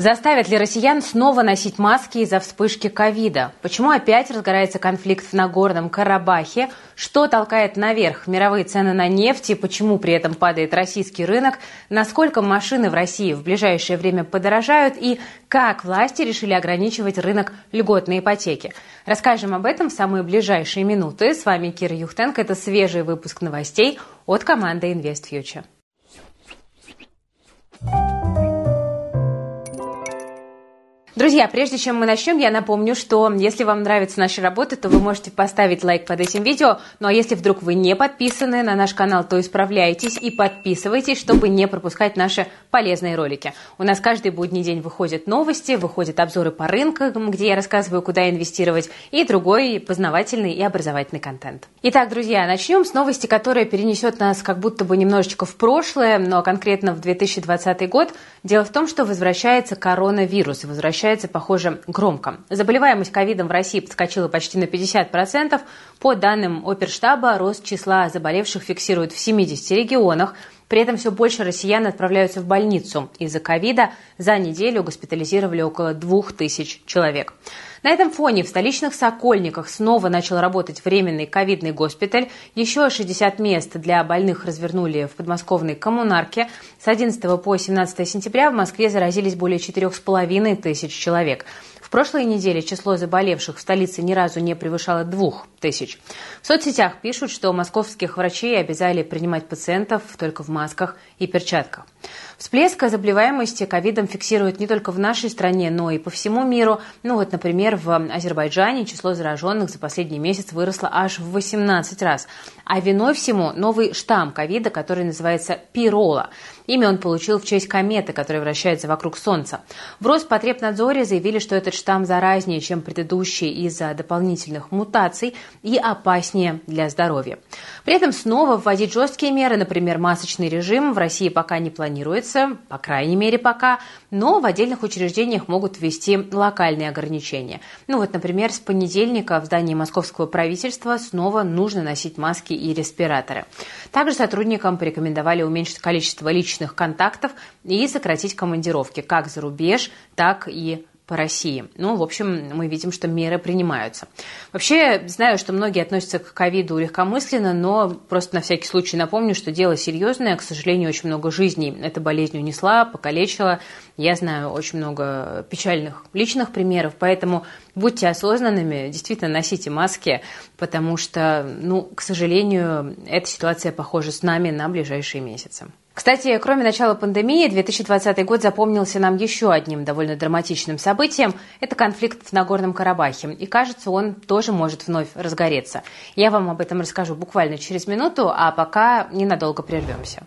Заставят ли россиян снова носить маски из-за вспышки ковида? Почему опять разгорается конфликт в Нагорном Карабахе? Что толкает наверх мировые цены на нефть и почему при этом падает российский рынок? Насколько машины в России в ближайшее время подорожают? И как власти решили ограничивать рынок льготной ипотеки? Расскажем об этом в самые ближайшие минуты. С вами Кира Юхтенко. Это свежий выпуск новостей от команды InvestFuture. Друзья, прежде чем мы начнем, я напомню, что если вам нравится наша работа, то вы можете поставить лайк под этим видео. Ну а если вдруг вы не подписаны на наш канал, то исправляйтесь и подписывайтесь, чтобы не пропускать наши полезные ролики. У нас каждый будний день выходят новости, выходят обзоры по рынкам, где я рассказываю, куда инвестировать, и другой познавательный и образовательный контент. Итак, друзья, начнем с новости, которая перенесет нас как будто бы немножечко в прошлое, но конкретно в 2020 год. Дело в том, что возвращается коронавирус, возвращается сообщается, похоже, громко. Заболеваемость ковидом в России подскочила почти на 50%. По данным оперштаба, рост числа заболевших фиксируют в 70 регионах. При этом все больше россиян отправляются в больницу. Из-за ковида за неделю госпитализировали около 2000 человек. На этом фоне в столичных Сокольниках снова начал работать временный ковидный госпиталь. Еще 60 мест для больных развернули в подмосковной коммунарке. С 11 по 17 сентября в Москве заразились более 4,5 тысяч человек. В прошлой неделе число заболевших в столице ни разу не превышало двух тысяч. В соцсетях пишут, что московских врачей обязали принимать пациентов только в масках и перчатках. Всплеск заболеваемости ковидом фиксируют не только в нашей стране, но и по всему миру. Ну вот, например, в Азербайджане число зараженных за последний месяц выросло аж в 18 раз. А виной всему новый штамм ковида, который называется пирола. Имя он получил в честь кометы, которая вращается вокруг Солнца. В Роспотребнадзоре заявили, что этот штамм заразнее, чем предыдущий из-за дополнительных мутаций и опаснее для здоровья. При этом снова вводить жесткие меры, например, масочный режим, в России пока не планируется, по крайней мере пока, но в отдельных учреждениях могут ввести локальные ограничения. Ну вот, например, с понедельника в здании московского правительства снова нужно носить маски и респираторы. Также сотрудникам порекомендовали уменьшить количество личных контактов и сократить командировки как за рубеж, так и по России. Ну, в общем, мы видим, что меры принимаются. Вообще, знаю, что многие относятся к ковиду легкомысленно, но просто на всякий случай напомню, что дело серьезное. К сожалению, очень много жизней эта болезнь унесла, покалечила. Я знаю очень много печальных личных примеров, поэтому будьте осознанными, действительно носите маски, потому что, ну, к сожалению, эта ситуация похожа с нами на ближайшие месяцы. Кстати, кроме начала пандемии, 2020 год запомнился нам еще одним довольно драматичным событием. Это конфликт в Нагорном Карабахе. И кажется, он тоже может вновь разгореться. Я вам об этом расскажу буквально через минуту, а пока ненадолго прервемся.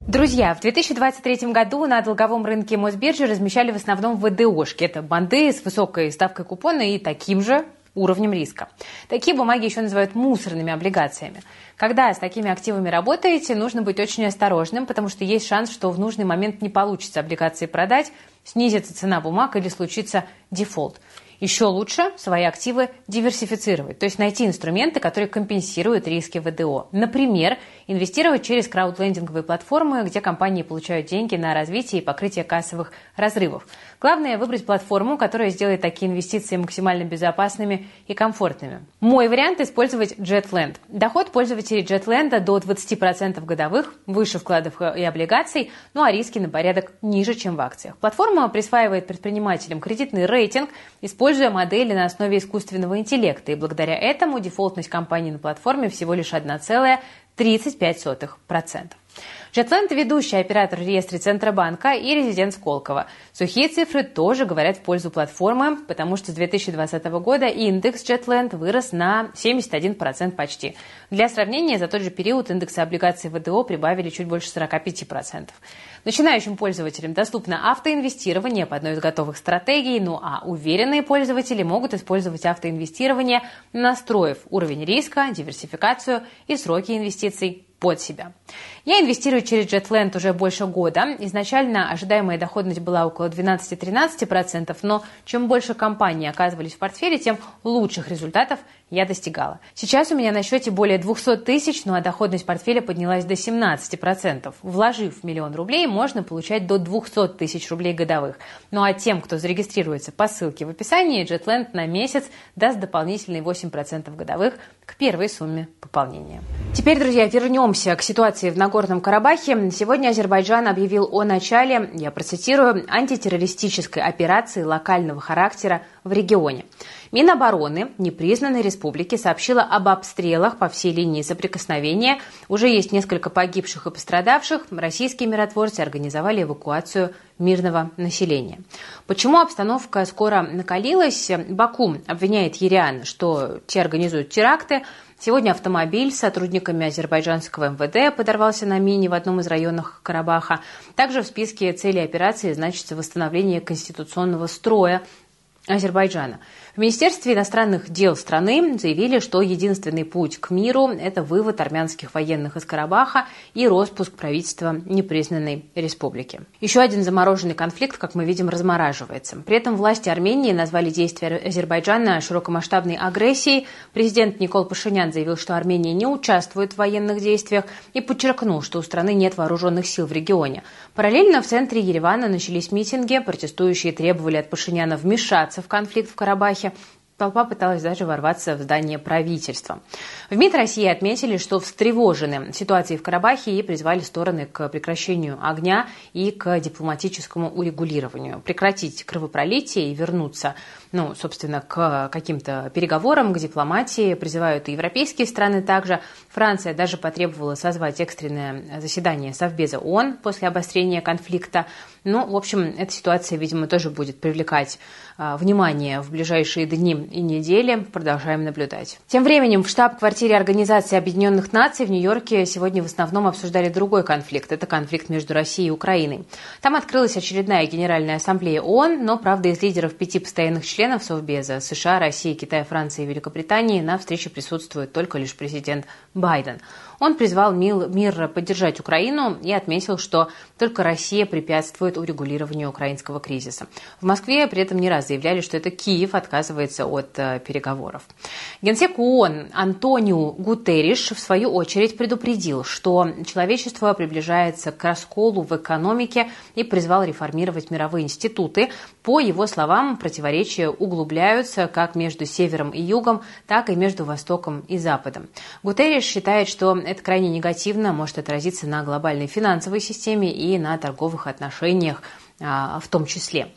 Друзья, в 2023 году на долговом рынке Мосбиржи размещали в основном ВДОшки. Это банды с высокой ставкой купона и таким же уровнем риска. Такие бумаги еще называют мусорными облигациями. Когда с такими активами работаете, нужно быть очень осторожным, потому что есть шанс, что в нужный момент не получится облигации продать, снизится цена бумаг или случится дефолт. Еще лучше свои активы диверсифицировать, то есть найти инструменты, которые компенсируют риски ВДО. Например, инвестировать через краудлендинговые платформы, где компании получают деньги на развитие и покрытие кассовых разрывов. Главное выбрать платформу, которая сделает такие инвестиции максимально безопасными и комфортными. Мой вариант – использовать JetLand. Доход пользователей JetLand до 20% годовых, выше вкладов и облигаций, ну а риски на порядок ниже, чем в акциях. Платформа присваивает предпринимателям кредитный рейтинг, используя модели на основе искусственного интеллекта, и благодаря этому дефолтность компании на платформе всего лишь 1,35%. Jetland – ведущий оператор в реестре Центробанка и резидент Сколково. Сухие цифры тоже говорят в пользу платформы, потому что с 2020 года индекс Jetland вырос на 71% почти. Для сравнения, за тот же период индексы облигаций ВДО прибавили чуть больше 45%. Начинающим пользователям доступно автоинвестирование по одной из готовых стратегий, ну а уверенные пользователи могут использовать автоинвестирование, настроив уровень риска, диверсификацию и сроки инвестиций под себя. Я инвестирую через JetLand уже больше года. Изначально ожидаемая доходность была около 12-13%, но чем больше компаний оказывались в портфеле, тем лучших результатов я достигала. Сейчас у меня на счете более 200 тысяч, ну а доходность портфеля поднялась до 17%. Вложив миллион рублей, можно получать до 200 тысяч рублей годовых. Ну а тем, кто зарегистрируется по ссылке в описании, JetLand на месяц даст дополнительные 8% годовых к первой сумме пополнения. Теперь, друзья, вернемся к ситуации в Нагорном Карабахе. Сегодня Азербайджан объявил о начале, я процитирую, антитеррористической операции локального характера в регионе. Минобороны непризнанной республики сообщила об обстрелах по всей линии соприкосновения. Уже есть несколько погибших и пострадавших. Российские миротворцы организовали эвакуацию мирного населения. Почему обстановка скоро накалилась? Баку обвиняет Ериан, что те организуют теракты. Сегодня автомобиль с сотрудниками азербайджанского МВД подорвался на мине в одном из районов Карабаха. Также в списке целей операции значится восстановление конституционного строя Азербайджана. В Министерстве иностранных дел страны заявили, что единственный путь к миру – это вывод армянских военных из Карабаха и распуск правительства непризнанной республики. Еще один замороженный конфликт, как мы видим, размораживается. При этом власти Армении назвали действия Азербайджана широкомасштабной агрессией. Президент Никол Пашинян заявил, что Армения не участвует в военных действиях и подчеркнул, что у страны нет вооруженных сил в регионе. Параллельно в центре Еревана начались митинги. Протестующие требовали от Пашиняна вмешаться в конфликт в Карабахе. Толпа пыталась даже ворваться в здание правительства. В МИД России отметили, что встревожены ситуацией в Карабахе и призвали стороны к прекращению огня и к дипломатическому урегулированию. Прекратить кровопролитие и вернуться, ну, собственно, к каким-то переговорам, к дипломатии. Призывают и европейские страны также. Франция даже потребовала созвать экстренное заседание Совбеза ООН после обострения конфликта. Ну, в общем, эта ситуация, видимо, тоже будет привлекать а, внимание в ближайшие дни и недели. Продолжаем наблюдать. Тем временем в штаб-квартире Организации Объединенных Наций в Нью-Йорке сегодня в основном обсуждали другой конфликт. Это конфликт между Россией и Украиной. Там открылась очередная Генеральная Ассамблея ООН, но, правда, из лидеров пяти постоянных членов Совбеза США, России, Китая, Франции и Великобритании на встрече присутствует только лишь президент Байден. Он призвал мир поддержать Украину и отметил, что только Россия препятствует урегулированию украинского кризиса. В Москве при этом не раз заявляли, что это Киев отказывается от э, переговоров. Генсек ООН Антонио Гутерриш в свою очередь предупредил, что человечество приближается к расколу в экономике и призвал реформировать мировые институты. По его словам, противоречия углубляются как между севером и югом, так и между востоком и западом. Гутерриш считает, что это крайне негативно может отразиться на глобальной финансовой системе и на торговых отношениях а, в том числе.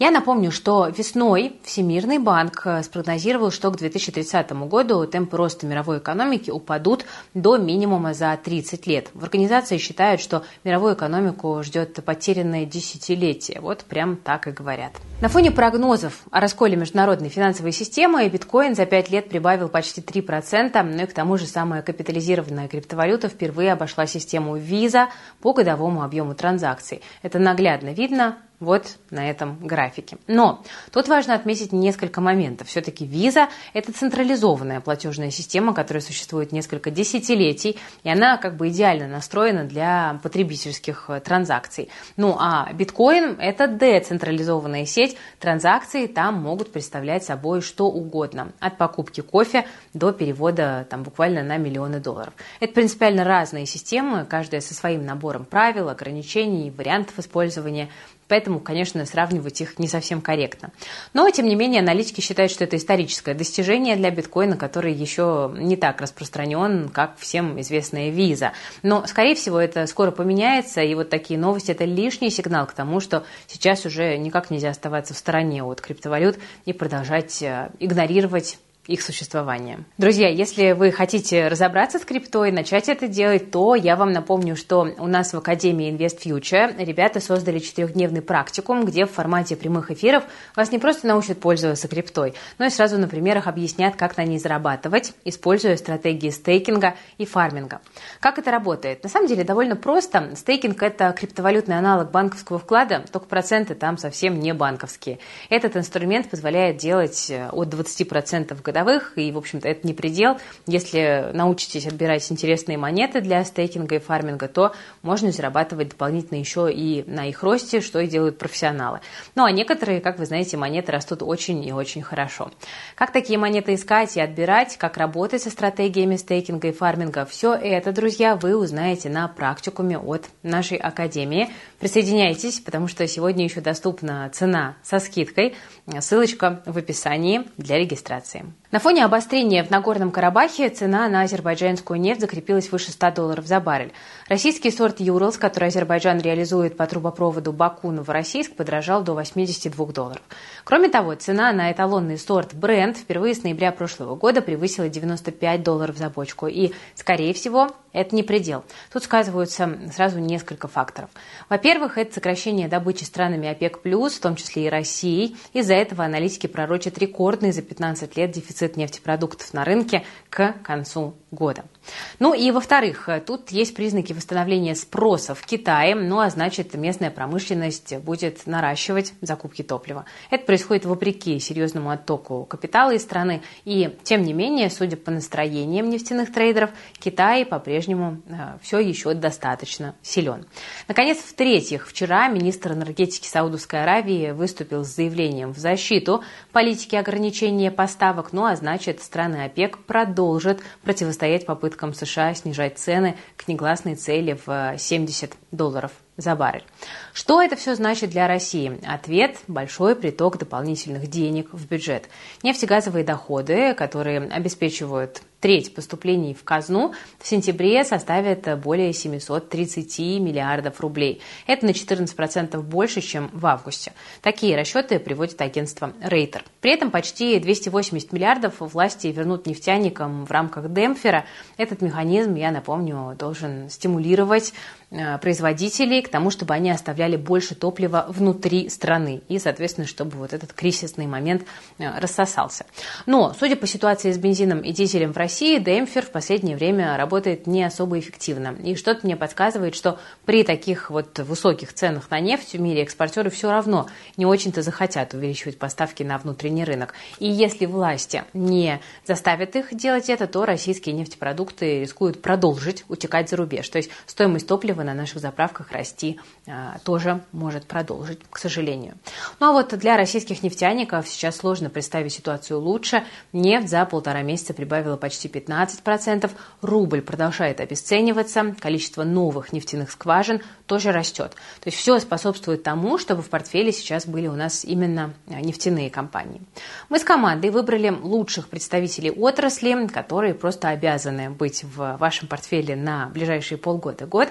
Я напомню, что весной Всемирный банк э, спрогнозировал, что к 2030 году темпы роста мировой экономики упадут до минимума за 30 лет. В организации считают, что мировую экономику ждет потерянное десятилетие. Вот прям так и говорят. На фоне прогнозов о расколе международной финансовой системы биткоин за 5 лет прибавил почти 3%, ну и к тому же самая капитализированная криптовалюта впервые обошла систему Visa по годовому объему транзакций. Это наглядно видно вот на этом графике. Но тут важно отметить несколько моментов. Все-таки виза – это централизованная платежная система, которая существует несколько десятилетий, и она как бы идеально настроена для потребительских э, транзакций. Ну а биткоин – это децентрализованная сеть, транзакции там могут представлять собой что угодно, от покупки кофе до перевода там буквально на миллионы долларов. Это принципиально разные системы, каждая со своим набором правил, ограничений, вариантов использования – Поэтому, конечно, сравнивать их не совсем корректно. Но, тем не менее, аналитики считают, что это историческое достижение для биткоина, который еще не так распространен, как всем известная виза. Но, скорее всего, это скоро поменяется, и вот такие новости – это лишний сигнал к тому, что сейчас уже никак нельзя оставаться в стороне от криптовалют и продолжать э, игнорировать их существования. Друзья, если вы хотите разобраться с криптой, начать это делать, то я вам напомню, что у нас в Академии Invest Future ребята создали четырехдневный практикум, где в формате прямых эфиров вас не просто научат пользоваться криптой, но и сразу на примерах объяснят, как на ней зарабатывать, используя стратегии стейкинга и фарминга. Как это работает? На самом деле довольно просто. Стейкинг – это криптовалютный аналог банковского вклада, только проценты там совсем не банковские. Этот инструмент позволяет делать от 20% годовых годовых, и, в общем-то, это не предел. Если научитесь отбирать интересные монеты для стейкинга и фарминга, то можно зарабатывать дополнительно еще и на их росте, что и делают профессионалы. Ну, а некоторые, как вы знаете, монеты растут очень и очень хорошо. Как такие монеты искать и отбирать, как работать со стратегиями стейкинга и фарминга, все это, друзья, вы узнаете на практикуме от нашей академии. Присоединяйтесь, потому что сегодня еще доступна цена со скидкой. Ссылочка в описании для регистрации. На фоне обострения в Нагорном Карабахе цена на азербайджанскую нефть закрепилась выше 100 долларов за баррель. Российский сорт Юрлс, который Азербайджан реализует по трубопроводу Баку-Новороссийск, подорожал до 82 долларов. Кроме того, цена на эталонный сорт Brent впервые с ноября прошлого года превысила 95 долларов за бочку. И, скорее всего, это не предел. Тут сказываются сразу несколько факторов. Во-первых, это сокращение добычи странами ОПЕК+, в том числе и Россией. Из-за этого аналитики пророчат рекордный за 15 лет дефицит нефтепродуктов на рынке к концу года. Ну и во-вторых, тут есть признаки восстановления спроса в Китае, ну а значит местная промышленность будет наращивать закупки топлива. Это происходит вопреки серьезному оттоку капитала из страны и тем не менее, судя по настроениям нефтяных трейдеров, Китай по-прежнему э, все еще достаточно силен. Наконец, в-третьих, вчера министр энергетики Саудовской Аравии выступил с заявлением в защиту политики ограничения поставок, ну а значит страны ОПЕК продолжат противостоять попыткам попыткам США снижать цены к негласной цели в 70 долларов за баррель. Что это все значит для России? Ответ – большой приток дополнительных денег в бюджет. Нефтегазовые доходы, которые обеспечивают треть поступлений в казну в сентябре составит более 730 миллиардов рублей. Это на 14% больше, чем в августе. Такие расчеты приводит агентство Рейтер. При этом почти 280 миллиардов власти вернут нефтяникам в рамках демпфера. Этот механизм, я напомню, должен стимулировать производителей к тому, чтобы они оставляли больше топлива внутри страны и, соответственно, чтобы вот этот кризисный момент э, рассосался. Но, судя по ситуации с бензином и дизелем в России демпфер в последнее время работает не особо эффективно. И что-то мне подсказывает, что при таких вот высоких ценах на нефть в мире экспортеры все равно не очень-то захотят увеличивать поставки на внутренний рынок. И если власти не заставят их делать это, то российские нефтепродукты рискуют продолжить утекать за рубеж. То есть стоимость топлива на наших заправках расти а, тоже может продолжить, к сожалению. Ну а вот для российских нефтяников сейчас сложно представить ситуацию лучше. Нефть за полтора месяца прибавила почти почти 15%, рубль продолжает обесцениваться, количество новых нефтяных скважин тоже растет. То есть все способствует тому, чтобы в портфеле сейчас были у нас именно э, нефтяные компании. Мы с командой выбрали лучших представителей отрасли, которые просто обязаны быть в вашем портфеле на ближайшие полгода-год,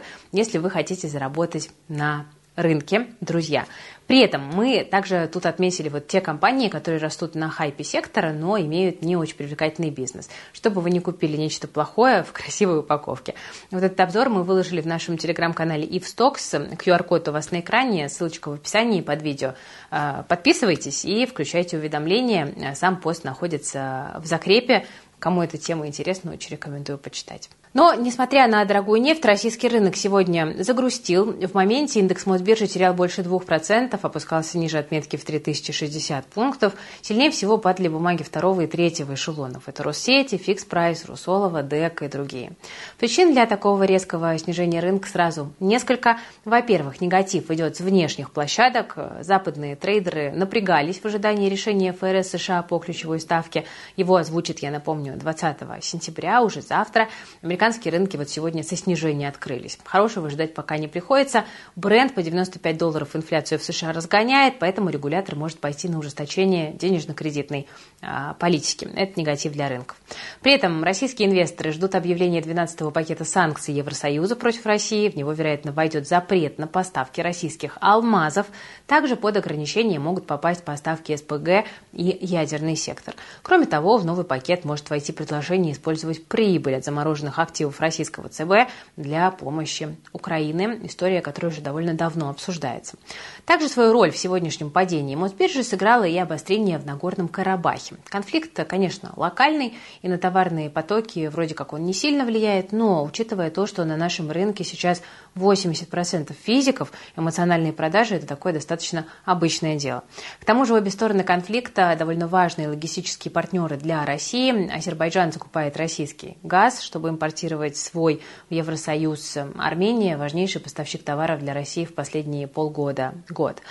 вы хотите заработать на рынке, друзья. При этом мы также тут отметили вот те компании, которые растут на хайпе сектора, но имеют не очень привлекательный бизнес, чтобы вы не купили нечто плохое в красивой упаковке. Вот этот обзор мы выложили в нашем телеграм-канале IfStocks. QR-код у вас на экране, ссылочка в описании под видео. А, подписывайтесь и включайте уведомления. Сам пост находится в закрепе. Кому эта тема интересна, очень рекомендую почитать. Но, несмотря на дорогую нефть, российский рынок сегодня загрустил. В моменте индекс Мосбиржи терял больше 2%, опускался ниже отметки в 3060 пунктов. Сильнее всего падали бумаги второго и третьего эшелонов. Это Россети, Fix Price, Русолово, ДЭК и другие. Причин для такого резкого снижения рынка сразу несколько. Во-первых, негатив идет с внешних площадок. Западные трейдеры напрягались в ожидании решения ФРС США по ключевой ставке. Его озвучит, я напомню, 20 сентября, уже завтра. Американские американские рынки вот сегодня со снижения открылись. Хорошего ждать пока не приходится. Brent по 95 долларов инфляцию в США разгоняет, поэтому регулятор может пойти на ужесточение денежно-кредитной а, политики. Это негатив для рынков. При этом российские инвесторы ждут объявления 12-го пакета санкций Евросоюза против России. В него, вероятно, войдет запрет на поставки российских алмазов. Также под ограничения могут попасть поставки СПГ и ядерный сектор. Кроме того, в новый пакет может войти предложение использовать прибыль от замороженных активов активов российского ЦБ для помощи Украины, история, которая уже довольно давно обсуждается. Также свою роль в сегодняшнем падении Мосбиржи сыграло и обострение в Нагорном Карабахе. Конфликт, конечно, локальный, и на товарные потоки вроде как он не сильно влияет, но учитывая то, что на нашем рынке сейчас 80% физиков, эмоциональные продажи – это такое достаточно обычное дело. К тому же обе стороны конфликта довольно важные логистические партнеры для России. Азербайджан закупает российский газ, чтобы импортировать свой в Евросоюз. Армения – важнейший поставщик товаров для России в последние полгода, год,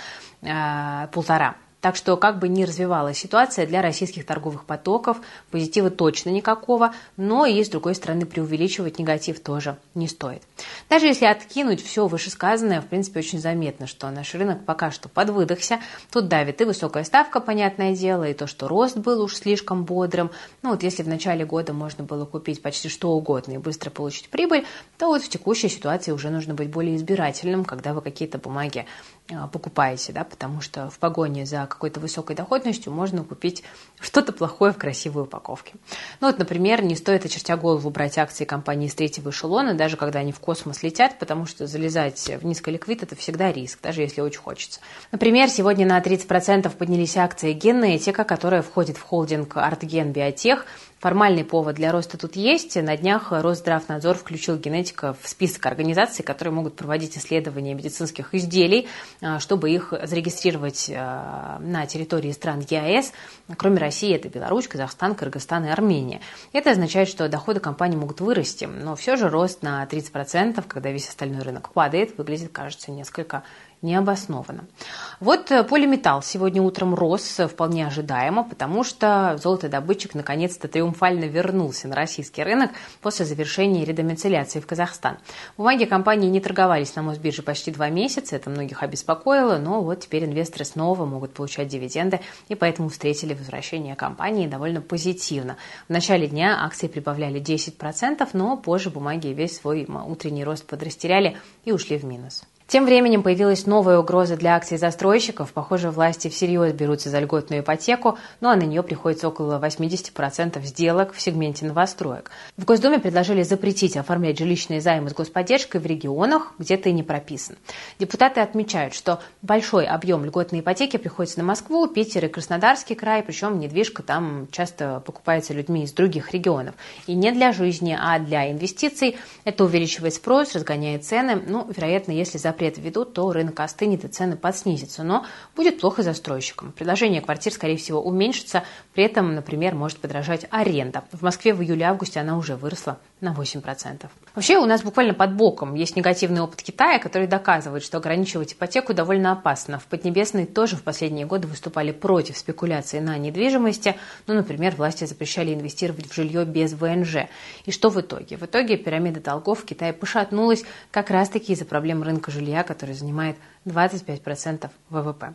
э, полтора. Так что, как бы ни развивалась ситуация для российских торговых потоков, позитива точно никакого, но и, с другой стороны, преувеличивать негатив тоже не стоит. Даже если откинуть все вышесказанное, в принципе, очень заметно, что наш рынок пока что подвыдохся. Тут давит и высокая ставка, понятное дело, и то, что рост был уж слишком бодрым. Ну вот если в начале года можно было купить почти что угодно и быстро получить прибыль, то вот в текущей ситуации уже нужно быть более избирательным, когда вы какие-то бумаги а, покупаете, да, потому что в погоне за какой-то высокой доходностью можно купить что-то плохое в красивой упаковке. Ну вот, например, не стоит, очертя голову, брать акции компании с третьего эшелона, даже когда они в космос летят, потому что залезать в низколиквид – это всегда риск, даже если очень хочется. Например, сегодня на 30% поднялись акции Генетика, которая входит в холдинг Артген Биотех, Формальный повод для роста тут есть. На днях Росздравнадзор включил генетика в список организаций, которые могут проводить исследования медицинских изделий, а, чтобы их зарегистрировать а, на территории стран ЕАЭС. Кроме России, это Беларусь, Казахстан, Кыргызстан и Армения. Это означает, что доходы компании могут вырасти, но все же рост на 30%, когда весь остальной рынок падает, выглядит, кажется, несколько необоснованно. Вот э, полиметалл сегодня утром рос э, вполне ожидаемо, потому что золотодобытчик наконец-то триумфально вернулся на российский рынок после завершения редомицеляции в Казахстан. Бумаги компании не торговались на Мосбирже почти два месяца, это многих обеспокоило, но вот теперь инвесторы снова могут получать дивиденды, и поэтому встретили возвращение компании довольно позитивно. В начале дня акции прибавляли 10%, но позже бумаги весь свой утренний рост подрастеряли и ушли в минус. Тем временем появилась новая угроза для акций застройщиков. Похоже, власти всерьез берутся за льготную ипотеку, ну а на нее приходится около 80% сделок в сегменте новостроек. В Госдуме предложили запретить оформлять жилищные займы с господдержкой в регионах, где и не прописан. Депутаты отмечают, что большой объем льготной ипотеки приходится на Москву, Питер и Краснодарский край, причем недвижка там часто покупается людьми из других регионов. И не для жизни, а для инвестиций. Это увеличивает спрос, разгоняет цены. Ну, вероятно, если запрет запрет введут, то рынок остынет и цены подснизятся. Но будет плохо застройщикам. Предложение квартир, скорее всего, уменьшится. При этом, например, может подражать аренда. В Москве в июле-августе она уже выросла на 8%. Вообще у нас буквально под боком есть негативный опыт Китая, который доказывает, что ограничивать ипотеку довольно опасно. В Поднебесной тоже в последние годы выступали против спекуляции на недвижимости. Ну, например, власти запрещали инвестировать в жилье без ВНЖ. И что в итоге? В итоге пирамида долгов в Китае пошатнулась как раз-таки из-за проблем рынка жилья, который занимает 25% ВВП.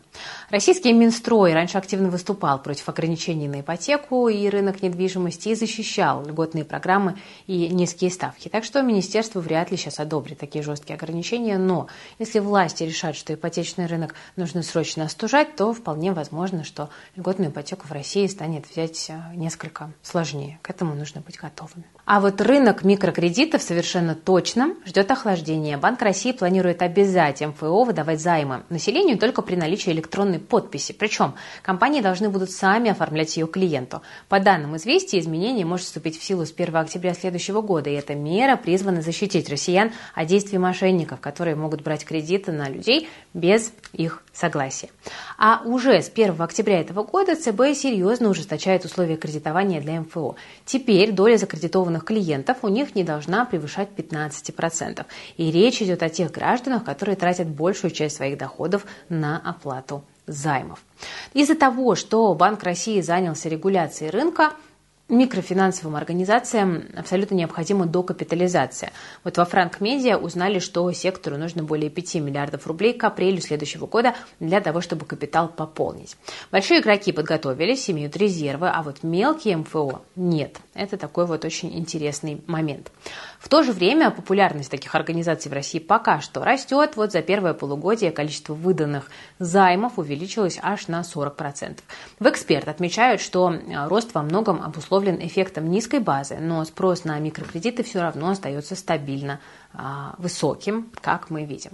Российский Минстрой раньше активно выступал против ограничений на ипотеку и рынок недвижимости и защищал льготные программы и низкие ставки. Так что министерство вряд ли сейчас одобрит такие жесткие ограничения, но если власти решат, что ипотечный рынок нужно срочно остужать, то вполне возможно, что льготную ипотеку в России станет взять э, несколько сложнее. К этому нужно быть готовыми. А вот рынок микрокредитов совершенно точно ждет охлаждения. Банк России планирует обязать МФО выдавать займы населению только при наличии электронной подписи. Причем компании должны будут сами оформлять ее клиенту. По данным известия, изменение может вступить в силу с 1 октября следующего года. И эта мера призвана защитить россиян от действий мошенников, которые могут брать кредиты на людей без их согласия. А уже с 1 октября этого года ЦБ серьезно ужесточает условия кредитования для МФО. Теперь доля закредитованных клиентов у них не должна превышать 15%. И речь идет о тех гражданах, которые тратят большую часть своих доходов на оплату займов. Из-за того, что Банк России занялся регуляцией рынка, микрофинансовым организациям абсолютно необходима докапитализация. Вот во Франк Медиа узнали, что сектору нужно более 5 миллиардов рублей к апрелю следующего года для того, чтобы капитал пополнить. Большие игроки подготовились, имеют резервы, а вот мелкие МФО нет. Это такой вот очень интересный момент. В то же время популярность таких организаций в России пока что растет. Вот за первое полугодие количество выданных займов увеличилось аж на 40%. В эксперт отмечают, что рост во многом обусловлен эффектом низкой базы, но спрос на микрокредиты все равно остается стабильно высоким, как мы видим.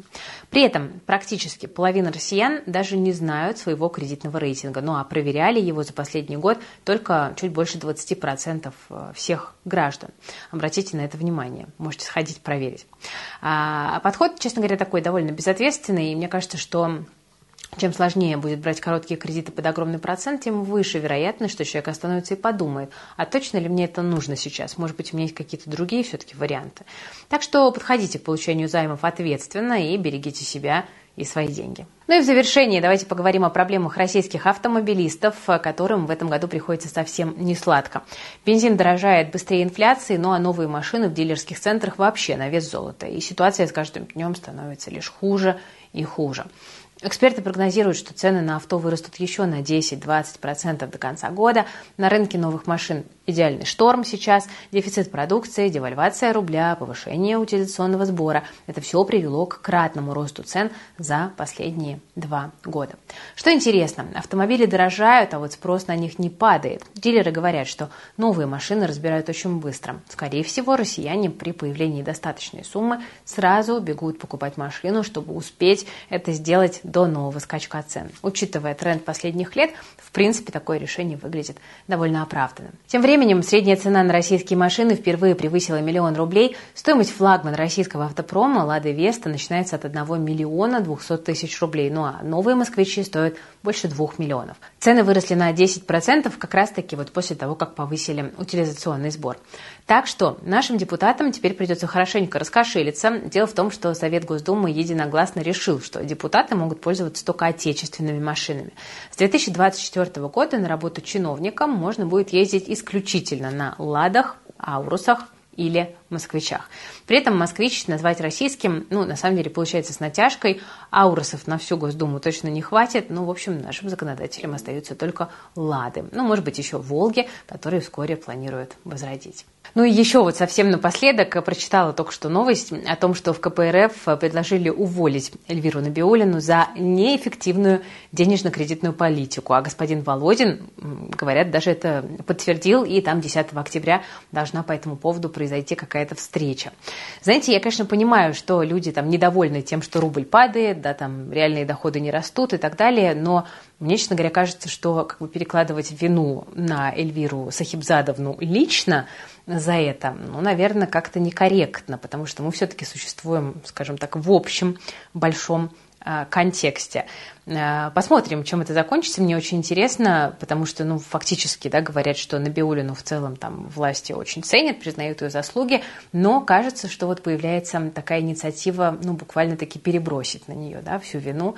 При этом практически половина россиян даже не знают своего кредитного рейтинга, ну а проверяли его за последний год только чуть больше 20% э, всех граждан. Обратите на это внимание, можете сходить проверить. А подход, честно говоря, такой довольно безответственный, и мне кажется, что чем сложнее будет брать короткие кредиты под огромный процент, тем выше вероятность, что человек остановится и подумает, а точно ли мне это нужно сейчас? Может быть, у меня есть какие-то другие все-таки варианты. Так что подходите к получению займов ответственно и берегите себя и свои деньги. Ну и в завершении давайте поговорим о проблемах российских автомобилистов, которым в этом году приходится совсем не сладко. Бензин дорожает быстрее инфляции, ну а новые машины в дилерских центрах вообще на вес золота. И ситуация с каждым днем становится лишь хуже и хуже. Эксперты прогнозируют, что цены на авто вырастут еще на 10-20% до конца года. На рынке новых машин идеальный шторм сейчас, дефицит продукции, девальвация рубля, повышение утилизационного сбора. Это все привело к кратному росту цен за последние два года. Что интересно, автомобили дорожают, а вот спрос на них не падает. Дилеры говорят, что новые машины разбирают очень быстро. Скорее всего, россияне при появлении достаточной суммы сразу бегут покупать машину, чтобы успеть это сделать до нового скачка цен. Учитывая тренд последних лет, в принципе, такое решение выглядит довольно оправданным. Тем временем, средняя цена на российские машины впервые превысила миллион рублей. Стоимость флагмана российского автопрома «Лада Веста» начинается от 1 миллиона 200 тысяч рублей, ну а новые москвичи стоят больше 2 миллионов. Цены выросли на 10% как раз-таки вот после того, как повысили утилизационный сбор. Так что нашим депутатам теперь придется хорошенько раскошелиться. Дело в том, что Совет Госдумы единогласно решил, что депутаты могут пользоваться только отечественными машинами. С 2024 года на работу чиновникам можно будет ездить исключительно на «Ладах», «Аурусах», или москвичах. При этом москвич назвать российским, ну, на самом деле, получается с натяжкой. Ауросов на всю Госдуму точно не хватит. Ну, в общем, нашим законодателям остаются только Лады. Ну, может быть, еще Волги, которые вскоре планируют возродить. Ну и еще вот совсем напоследок прочитала только что новость о том, что в КПРФ предложили уволить Эльвиру Набиулину за неэффективную денежно-кредитную политику. А господин Володин, говорят, даже это подтвердил, и там 10 октября должна по этому поводу произойти какая-то встреча. Знаете, я, конечно, понимаю, что люди там недовольны тем, что рубль падает, да, там реальные доходы не растут и так далее, но мне, честно говоря, кажется, что как бы перекладывать вину на Эльвиру Сахибзадовну лично за это, ну, наверное, как-то некорректно, потому что мы все-таки существуем, скажем так, в общем большом контексте. А, посмотрим, чем это закончится. Мне очень интересно, потому что, ну, фактически, да, говорят, что Набиулину в целом там власти очень ценят, признают ее заслуги, но кажется, что вот появляется такая инициатива, ну, буквально-таки перебросить на нее, да, всю вину.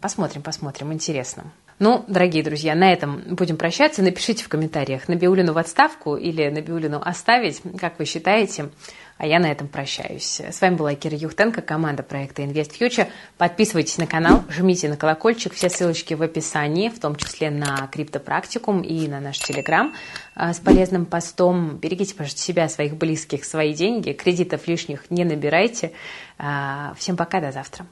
Посмотрим, посмотрим, интересно. Ну, дорогие друзья, на этом будем прощаться. Напишите в комментариях, Набиулину в отставку или Набиулину оставить, как вы считаете. А я на этом прощаюсь. С вами была Кира Юхтенко, команда проекта Invest Future. Подписывайтесь на канал, жмите на колокольчик. Все ссылочки в описании, в том числе на криптопрактикум и на наш телеграм а, с полезным постом. Берегите, пожалуйста, себя, своих близких, свои деньги. Кредитов лишних не набирайте. А, всем пока, до завтра.